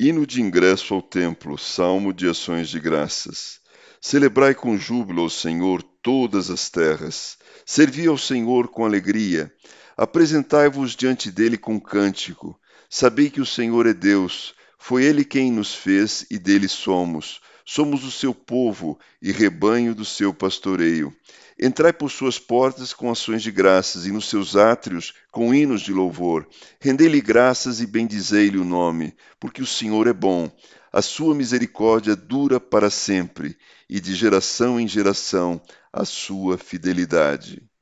Hino de ingresso ao templo, salmo de ações de graças. Celebrai com júbilo ao Senhor todas as terras. Servi ao Senhor com alegria. Apresentai-vos diante dele com cântico. Sabei que o Senhor é Deus. Foi ele quem nos fez e dele somos. Somos o seu povo e rebanho do seu pastoreio. Entrai por suas portas com ações de graças e nos seus átrios com hinos de louvor. Rendei-lhe graças e bendizei-lhe o nome, porque o Senhor é bom. A sua misericórdia dura para sempre e de geração em geração a sua fidelidade.